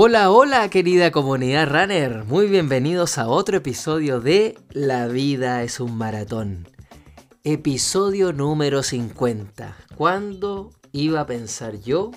Hola, hola querida comunidad runner, muy bienvenidos a otro episodio de La vida es un maratón. Episodio número 50. ¿Cuándo iba a pensar yo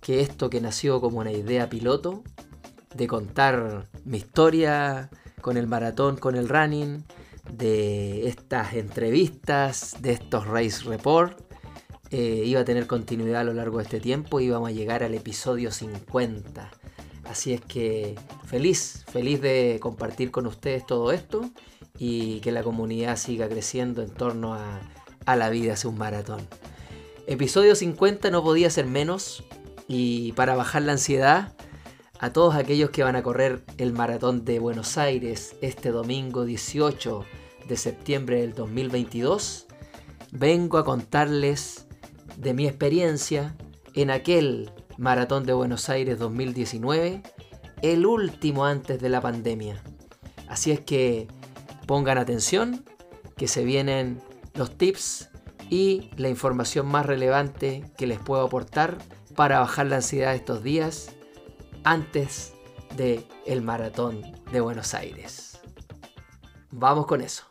que esto que nació como una idea piloto, de contar mi historia con el maratón, con el running, de estas entrevistas, de estos race report, eh, iba a tener continuidad a lo largo de este tiempo y íbamos a llegar al episodio 50. Así es que feliz, feliz de compartir con ustedes todo esto y que la comunidad siga creciendo en torno a, la vida es un maratón. Episodio 50 no podía ser menos y para bajar la ansiedad a todos aquellos que van a correr el maratón de Buenos Aires este domingo 18 de septiembre del 2022, vengo a contarles de mi experiencia en aquel Maratón de Buenos Aires 2019, el último antes de la pandemia. Así es que pongan atención, que se vienen los tips y la información más relevante que les puedo aportar para bajar la ansiedad estos días antes de el maratón de Buenos Aires. Vamos con eso.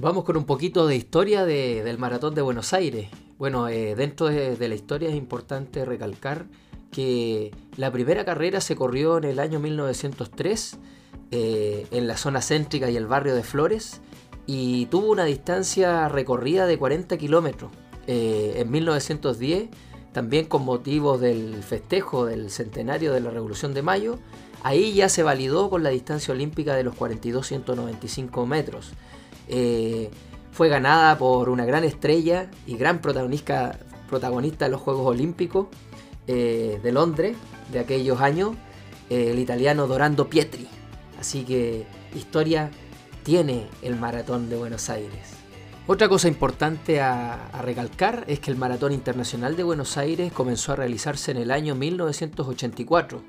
Vamos con un poquito de historia del maratón de Buenos Aires. Bueno, eh, dentro de, la historia es importante recalcar que la primera carrera se corrió en el año 1903 eh, en la zona céntrica y el barrio de Flores y tuvo una distancia recorrida de 40 kilómetros. Eh, en 1910, también con motivo del festejo del centenario de la Revolución de Mayo, ahí ya se validó con la distancia olímpica de los 42.195 metros fue ganada por una gran estrella y gran protagonista, protagonista de los Juegos Olímpicos eh, de Londres de aquellos años, eh, el italiano Dorando Pietri. Así que historia tiene el maratón de Buenos Aires. Otra cosa importante a, recalcar es que el Maratón Internacional de Buenos Aires comenzó a realizarse en el año 1984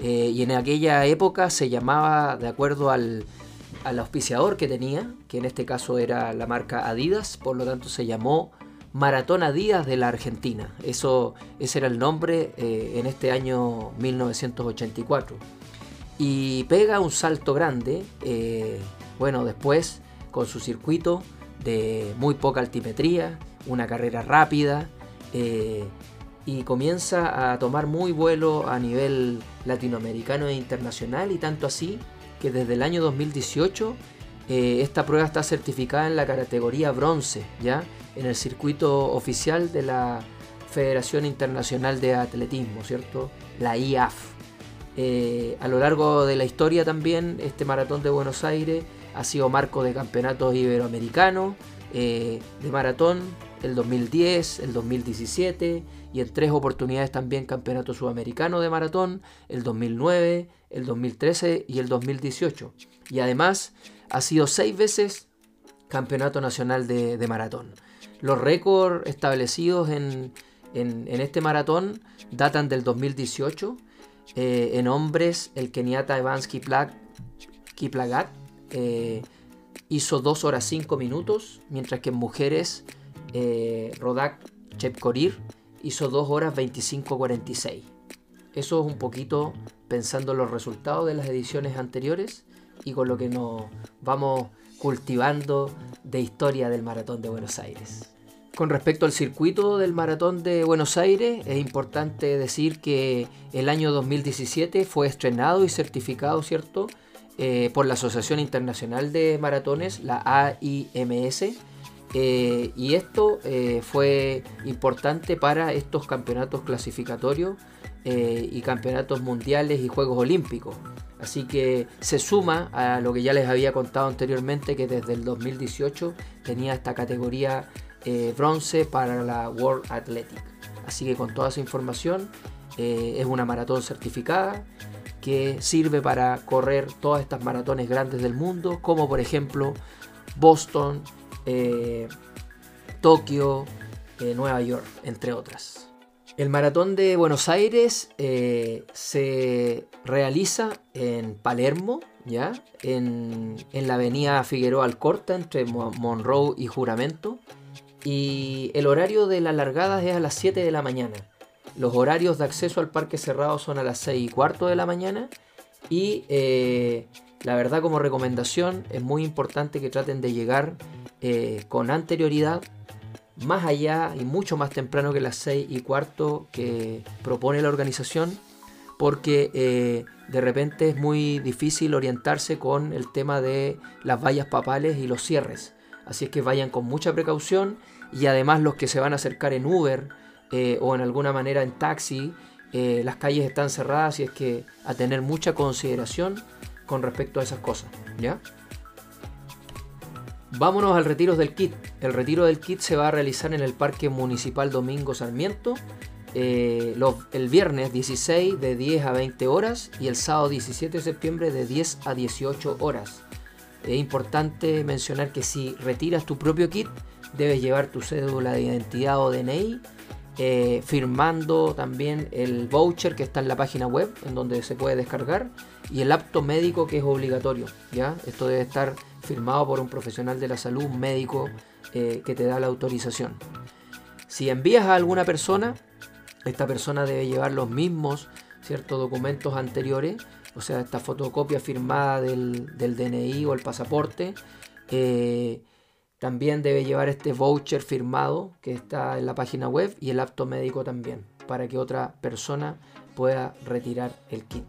eh, y en aquella época se llamaba, de acuerdo al, al auspiciador que tenía, que en este caso era la marca Adidas, por lo tanto se llamó Maratón Adidas de la Argentina. Eso, ese era el nombre eh, en este año 1984. Y pega un salto grande, eh, bueno, después con su circuito de muy poca altimetría, una carrera rápida, eh, y comienza a tomar muy vuelo a nivel latinoamericano e internacional, y tanto así que desde el año 2018 eh, esta prueba está certificada en la categoría bronce, ¿ya? En el circuito oficial de la Federación Internacional de Atletismo, ¿cierto? La IAF. Eh, a lo largo de la historia también, este maratón de Buenos Aires ha sido marco de campeonatos iberoamericanos, eh, de maratón, el 2010, el 2017 y en tres oportunidades también campeonato sudamericano de maratón, el 2009, el 2013 y el 2018. Y además ha sido seis veces campeonato nacional de, maratón. Los récords establecidos en, este maratón datan del 2018. Eh, en hombres, el keniata Evans Kiplagat eh, hizo 2 horas 5 minutos, mientras que en mujeres, eh, Rodak Chepkorir hizo 2 horas 25.46. Eso es un poquito pensando en los resultados de las ediciones anteriores y con lo que nos vamos cultivando de historia del Maratón de Buenos Aires. Con respecto al circuito del Maratón de Buenos Aires, es importante decir que el año 2017 fue estrenado y certificado, ¿cierto?, eh, por la Asociación Internacional de Maratones, la AIMS, eh, y esto eh, fue importante para estos campeonatos clasificatorios eh, y campeonatos mundiales y Juegos Olímpicos. Así que se suma a lo que ya les había contado anteriormente, que desde el 2018 tenía esta categoría bronce para la World Athletic. Así que con toda esa información es una maratón certificada que sirve para correr todas estas maratones grandes del mundo, como por ejemplo Boston, eh, Tokio, eh, Nueva York, entre otras. El maratón de Buenos Aires eh, se realiza en Palermo, ¿ya? En, la avenida Figueroa Alcorta, entre Monroe y Juramento. Y el horario de la largada es a las 7 de la mañana. Los horarios de acceso al parque cerrado son a las 6 y cuarto de la mañana. Y eh, la verdad como recomendación es muy importante que traten de llegar eh, con anterioridad más allá y mucho más temprano que las 6 y cuarto que propone la organización, porque eh, de repente es muy difícil orientarse con el tema de las vallas papales y los cierres. Así es que vayan con mucha precaución y además los que se van a acercar en Uber eh, o en alguna manera en taxi, las calles están cerradas y es que a tener mucha consideración con respecto a esas cosas. ¿Ya? Vámonos al retiro del kit. El retiro del kit se va a realizar en el Parque Municipal Domingo Sarmiento eh, el viernes 16 de 10 a 20 horas y el sábado 17 de septiembre de 10 a 18 horas. Es importante mencionar que si retiras tu propio kit, debes llevar tu cédula de identidad o DNI, eh, firmando también el voucher que está en la página web, en donde se puede descargar, y el apto médico que es obligatorio. ¿ya? Esto debe estar firmado por un profesional de la salud, un médico eh, que te da la autorización. Si envías a alguna persona, esta persona debe llevar los mismos ciertos documentos anteriores, o sea, esta fotocopia firmada del, DNI o el pasaporte. Eh, también debe llevar este voucher firmado que está en la página web y el apto médico también, para que otra persona pueda retirar el kit.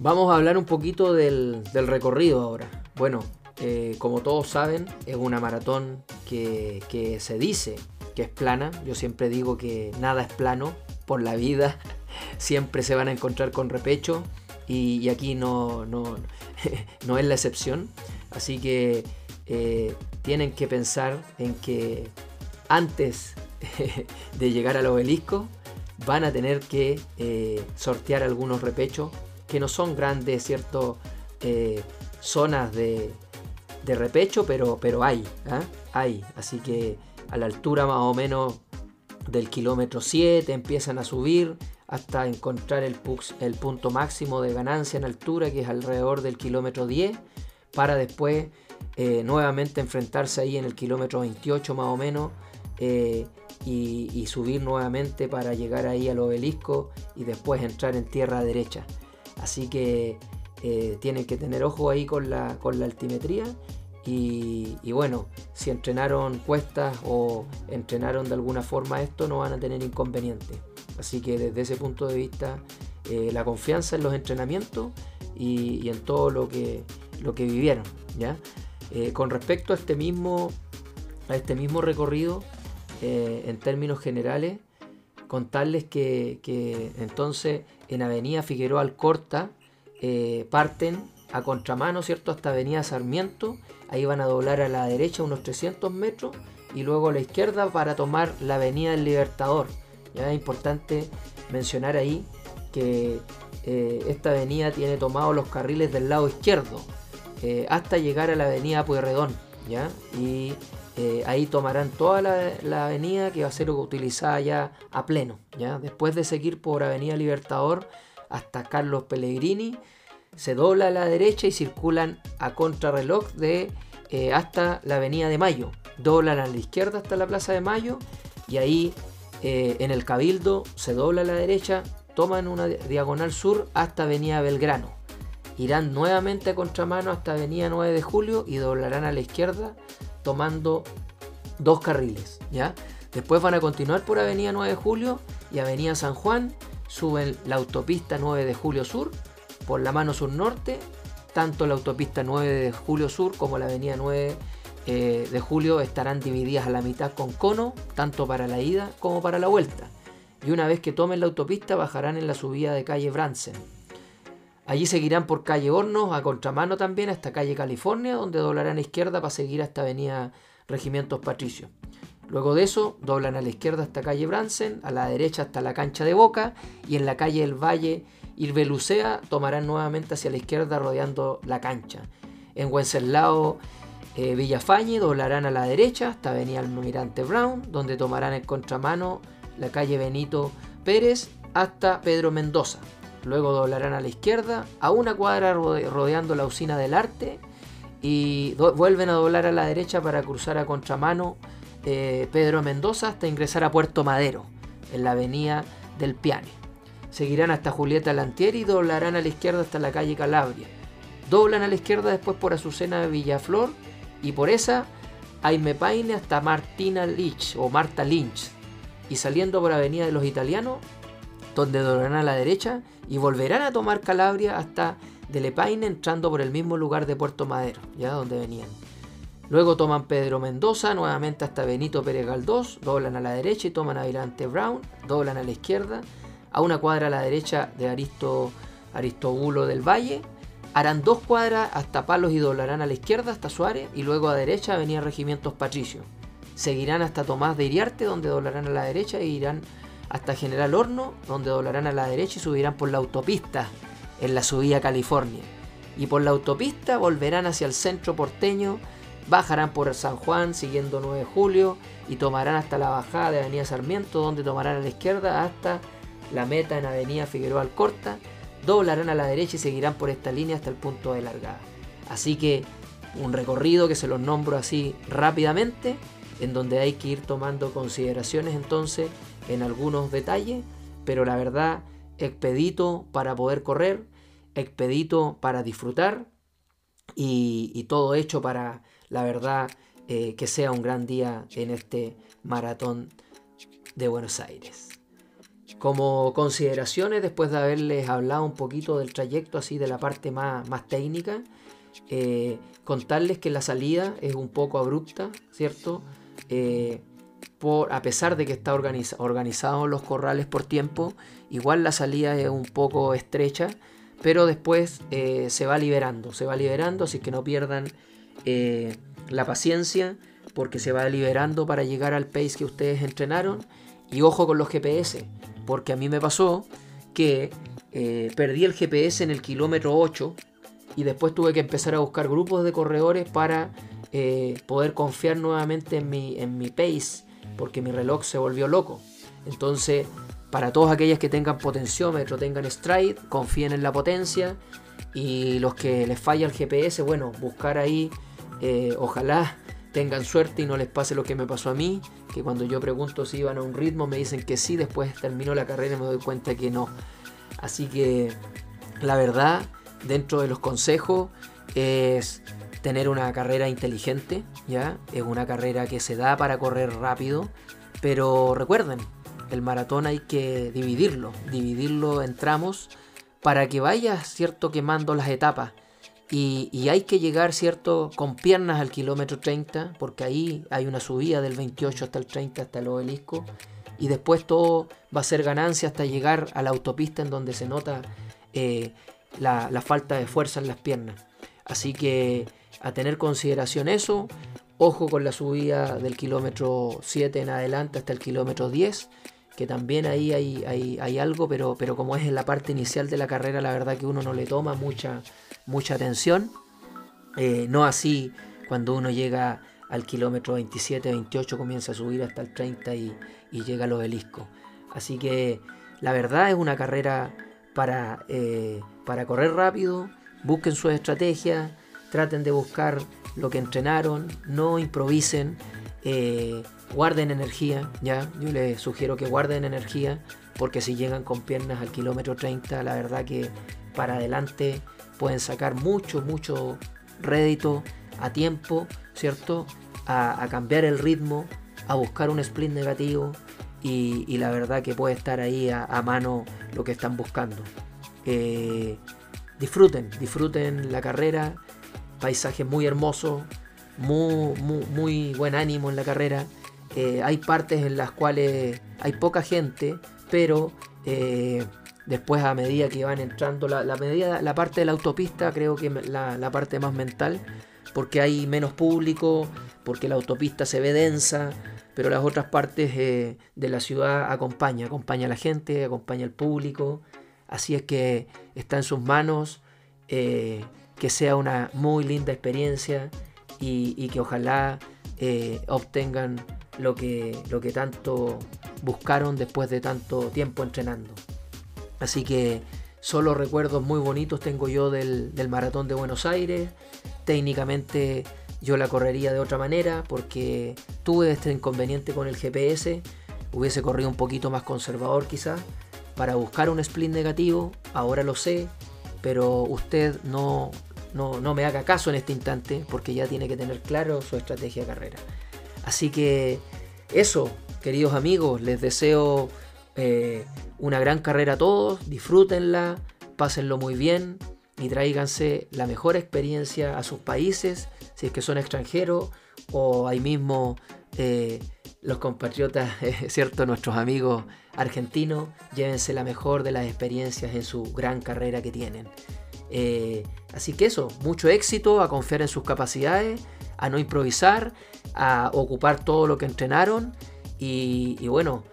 Vamos a hablar un poquito del, recorrido ahora. Bueno, eh, como todos saben, es una maratón que, se dice que es plana. Yo siempre digo que nada es plano por la vida. Siempre se van a encontrar con repecho y, aquí no, no, no, es la excepción. Así que eh, tienen que pensar en que antes de llegar al obelisco van a tener que eh, sortear algunos repechos que no son grandes, ¿cierto? Eh, zonas de, repecho, pero, pero hay, ¿ah? hay. Así que a la altura más o menos del kilómetro 7 empiezan a subir hasta encontrar el, el punto máximo de ganancia en altura, que es alrededor del kilómetro 10, para después eh, nuevamente enfrentarse ahí en el kilómetro 28 más o menos. Eh, y, subir nuevamente para llegar ahí al obelisco y después entrar en tierra derecha. Así que eh, tienen que tener ojo ahí con la, con la altimetría. Y, bueno, si entrenaron cuestas o entrenaron de alguna forma esto, no van a tener inconveniente. Así que desde ese punto de vista, la confianza en los entrenamientos y, en todo lo que, lo que vivieron. ¿ya? Eh, con respecto a este mismo, a este mismo recorrido, en términos generales, contarles que, que entonces en Avenida Figueroa Alcorta eh, parten a contramano, ¿cierto? Hasta Avenida Sarmiento, ahí van a doblar a la derecha unos 300 metros y luego a la izquierda para tomar la Avenida del Libertador. Ya es importante mencionar ahí que eh, esta avenida tiene tomados los carriles del lado izquierdo eh, hasta llegar a la Avenida Pueyrredón, ¿ya? Y eh, ahí tomarán toda la, avenida que va a ser utilizada ya a pleno. ¿ya? Después de seguir por Avenida Libertador hasta Carlos Pellegrini, se dobla a la derecha y circulan a contrarreloj de, eh, hasta la Avenida de Mayo. Doblan a la izquierda hasta la Plaza de Mayo y ahí en el Cabildo se dobla a la derecha, toman una diagonal sur hasta Avenida Belgrano. Irán nuevamente a contramano hasta Avenida 9 de Julio y doblarán a la izquierda tomando dos carriles, ¿ya? Después van a continuar por Avenida 9 de Julio y Avenida San Juan, suben la autopista 9 de Julio Sur por la mano sur norte, tanto la autopista 9 de Julio Sur como la Avenida 9 eh, de Julio estarán divididas a la mitad con cono, tanto para la ida como para la vuelta. Y una vez que tomen la autopista bajarán en la subida de calle Bransen. Allí seguirán por calle Hornos, a contramano también, hasta calle California, donde doblarán a izquierda para seguir hasta avenida Regimientos Patricio. Luego de eso, doblan a la izquierda hasta calle Bransen, a la derecha hasta la cancha de Boca y en la calle del Valle Irbelucea tomarán nuevamente hacia la izquierda rodeando la cancha. En Wenceslao eh, Villafañe doblarán a la derecha hasta avenida Almirante Brown, donde tomarán el contramano la calle Benito Pérez hasta Pedro Mendoza. Luego doblarán a la izquierda, a una cuadra rodeando la usina del arte y vuelven a doblar a la derecha para cruzar a contramano eh, Pedro Mendoza hasta ingresar a Puerto Madero, en la avenida del Piane. Seguirán hasta Julieta Lantieri y doblarán a la izquierda hasta la calle Calabria. Doblan a la izquierda después por Azucena de Villaflor y por esa Aime Paine hasta Martina Lynch o Marta Lynch. Y saliendo por Avenida de los Italianos, donde doblarán a la derecha y volverán a tomar Calabria hasta Delepaine entrando por el mismo lugar de Puerto Madero, ya donde venían. Luego toman Pedro Mendoza, nuevamente hasta Benito Pérez Galdós, doblan a la derecha y toman adelante Brown, doblan a la izquierda, a una cuadra a la derecha de Aristo, Aristobulo del Valle, harán dos cuadras hasta Palos y doblarán a la izquierda hasta Suárez y luego a derecha venían Regimientos Patricio. Seguirán hasta Tomás de Iriarte, donde doblarán a la derecha, e irán hasta General Horno, donde doblarán a la derecha y subirán por la autopista en la subida California. Y por la autopista volverán hacia el centro porteño, bajarán por San Juan siguiendo 9 de julio y tomarán hasta la bajada de Avenida Sarmiento, donde tomarán a la izquierda hasta la meta en Avenida Figueroa Alcorta, doblarán a la derecha y seguirán por esta línea hasta el punto de largada. Así que un recorrido que se los nombro así rápidamente, en donde hay que ir tomando consideraciones entonces en algunos detalles, pero la verdad, expedito para poder correr, expedito para disfrutar y, todo hecho para, la verdad, eh, que sea un gran día en este maratón de Buenos Aires. Como consideraciones, después de haberles hablado un poquito del trayecto, así de la parte más, más técnica, eh, contarles que la salida es un poco abrupta, ¿cierto? Eh, a pesar de que está organizado los corrales por tiempo, igual la salida es un poco estrecha, pero después eh, se va liberando, se va liberando, así que no pierdan la paciencia, porque se va liberando para llegar al pace que ustedes entrenaron. Y ojo con los GPS, porque a mí me pasó que eh, perdí el GPS en el kilómetro 8 y después tuve que empezar a buscar grupos de corredores para eh, poder confiar nuevamente en mi pace, porque mi reloj se volvió loco. Entonces, para todos aquellos que tengan potenciómetro, tengan stride, confíen en la potencia. Y los que les falla el GPS, bueno, buscar ahí, eh, ojalá tengan suerte y no les pase lo que me pasó a mí, que cuando yo pregunto si iban a un ritmo me dicen que sí, después termino la carrera y me doy cuenta que no. Así que la verdad, dentro de los consejos es tener una carrera inteligente, ¿ya? Es una carrera que se da para correr rápido, pero recuerden, el maratón hay que dividirlo, dividirlo en tramos para que vayas, ¿cierto?, quemando las etapas y, hay que llegar, ¿cierto?, con piernas al kilómetro 30, porque ahí hay una subida del 28 hasta el 30, hasta el obelisco. Y después todo va a ser ganancia hasta llegar a la autopista en donde se nota eh, la, la, falta de fuerza en las piernas. Así que a tener consideración eso, ojo con la subida del kilómetro 7 en adelante hasta el kilómetro 10, que también ahí hay, hay, hay algo, pero, pero como es en la parte inicial de la carrera, la verdad que uno no le toma mucha mucha atención. Eh, no así cuando uno llega al kilómetro 27, 28, comienza a subir hasta el 30 y, llega al obelisco. Así que la verdad es una carrera para, eh, para correr rápido, busquen su estrategia, traten de buscar lo que entrenaron, no improvisen, eh, guarden energía, ¿ya? Yo les sugiero que guarden energía, porque si llegan con piernas al kilómetro 30, la verdad que para adelante pueden sacar mucho, mucho rédito a tiempo, ¿cierto? A, cambiar el ritmo, a buscar un split negativo y, la verdad que puede estar ahí a, mano lo que están buscando. Eh, disfruten, disfruten la carrera, paisaje muy hermoso, muy, muy, buen ánimo en la carrera. Eh, hay partes en las cuales hay poca gente, pero eh, Después a medida que van entrando, la, medida, la parte de la autopista creo que la, la parte más mental, porque hay menos público, porque la autopista se ve densa, pero las otras partes eh, de la ciudad acompaña, acompaña a la gente, acompaña al público. Así es que está en sus manos que sea una muy linda experiencia y, que ojalá eh, obtengan lo que, lo que tanto buscaron después de tanto tiempo entrenando. Así que solo recuerdos muy bonitos tengo yo del, del maratón de Buenos Aires. Técnicamente yo la correría de otra manera porque tuve este inconveniente con el GPS. Hubiese corrido un poquito más conservador quizás para buscar un split negativo. Ahora lo sé, pero usted no, no, me haga caso en este instante porque ya tiene que tener claro su estrategia de carrera. Así que eso, queridos amigos, les deseo eh, una gran carrera a todos, disfrútenla, pásenlo muy bien y tráiganse la mejor experiencia a sus países, si es que son extranjeros o ahí mismo eh, los compatriotas, ¿cierto? Nuestros amigos argentinos, llévense la mejor de las experiencias en su gran carrera que tienen. Eh, así que eso, mucho éxito, a confiar en sus capacidades, a no improvisar, a ocupar todo lo que entrenaron y, bueno,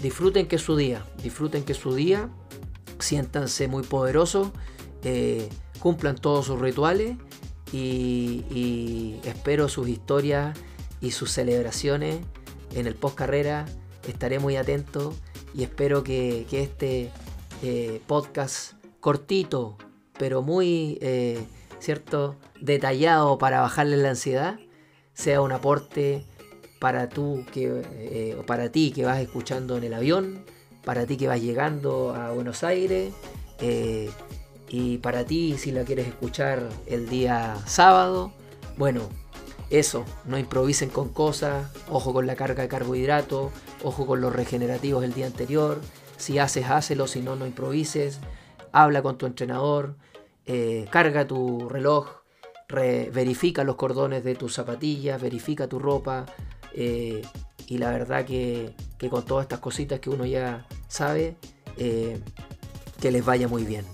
disfruten que es su día, disfruten que es su día, siéntanse muy poderosos, eh, cumplan todos sus rituales y, espero sus historias y sus celebraciones en el post carrera. Estaré muy atento y espero que, este eh, podcast cortito, pero muy, eh, ¿cierto?, detallado para bajarle la ansiedad, sea un aporte para, tú que, eh, para ti que vas escuchando en el avión, para ti que vas llegando a Buenos Aires, eh, y para ti si la quieres escuchar el día sábado, bueno, eso, no improvisen con cosas, ojo con la carga de carbohidratos, ojo con los regenerativos el día anterior, si haces, hácelo, si no, no improvises habla con tu entrenador, eh, carga tu reloj, verifica los cordones de tus zapatillas, verifica tu ropa. Eh, y la verdad que, con todas estas cositas que uno ya sabe, eh, que les vaya muy bien.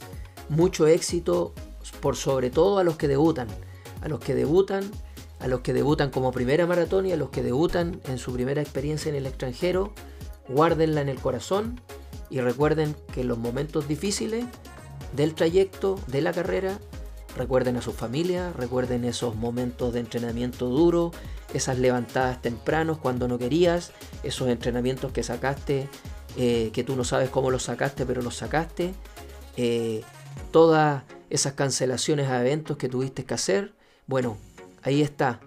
Mucho éxito, por sobre todo a los que debutan. A los que debutan, a los que debutan como primera maratón y a los que debutan en su primera experiencia en el extranjero. Guárdenla en el corazón y recuerden que en los momentos difíciles del trayecto, de la carrera, recuerden a su familia, recuerden esos momentos de entrenamiento duro, esas levantadas tempranos cuando no querías, esos entrenamientos que sacaste, eh, que tú no sabes cómo los sacaste, pero los sacaste, eh, todas esas cancelaciones a eventos que tuviste que hacer, bueno, ahí está,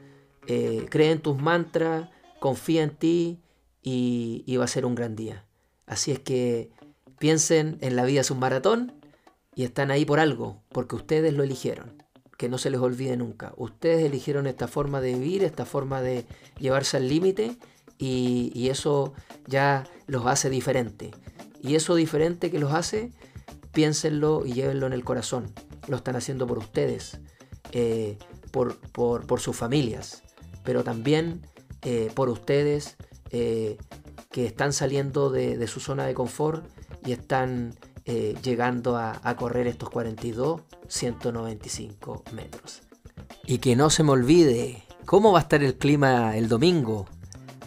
eh, cree en tus mantras, confía en ti y, y va a ser un gran día. Así es que piensen en la vida es un maratón y están ahí por algo, porque ustedes lo eligieron. Que no se les olvide nunca. Ustedes eligieron esta forma de vivir, esta forma de llevarse al límite y, eso ya los hace diferente. Y eso diferente que los hace, piénsenlo y llévenlo en el corazón. Lo están haciendo por ustedes, eh, por, por, sus familias, pero también eh, por ustedes eh, que están saliendo de su zona de confort y están eh, llegando a, a correr estos 42, 195 metros. Y que no se me olvide, ¿cómo va a estar el clima el domingo?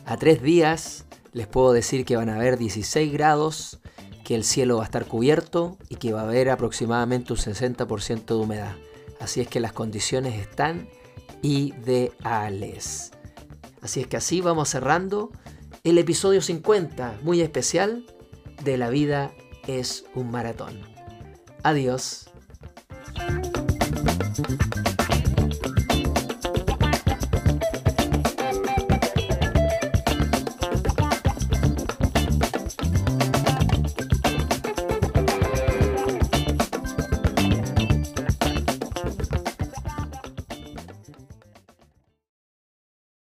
A tres días les puedo decir que van a haber 16 grados, que el cielo va a estar cubierto y que va a haber aproximadamente un 60% de humedad. Así es que las condiciones están ideales. Así es que así vamos cerrando el episodio 50, muy especial, de la vida es un maratón. Adiós.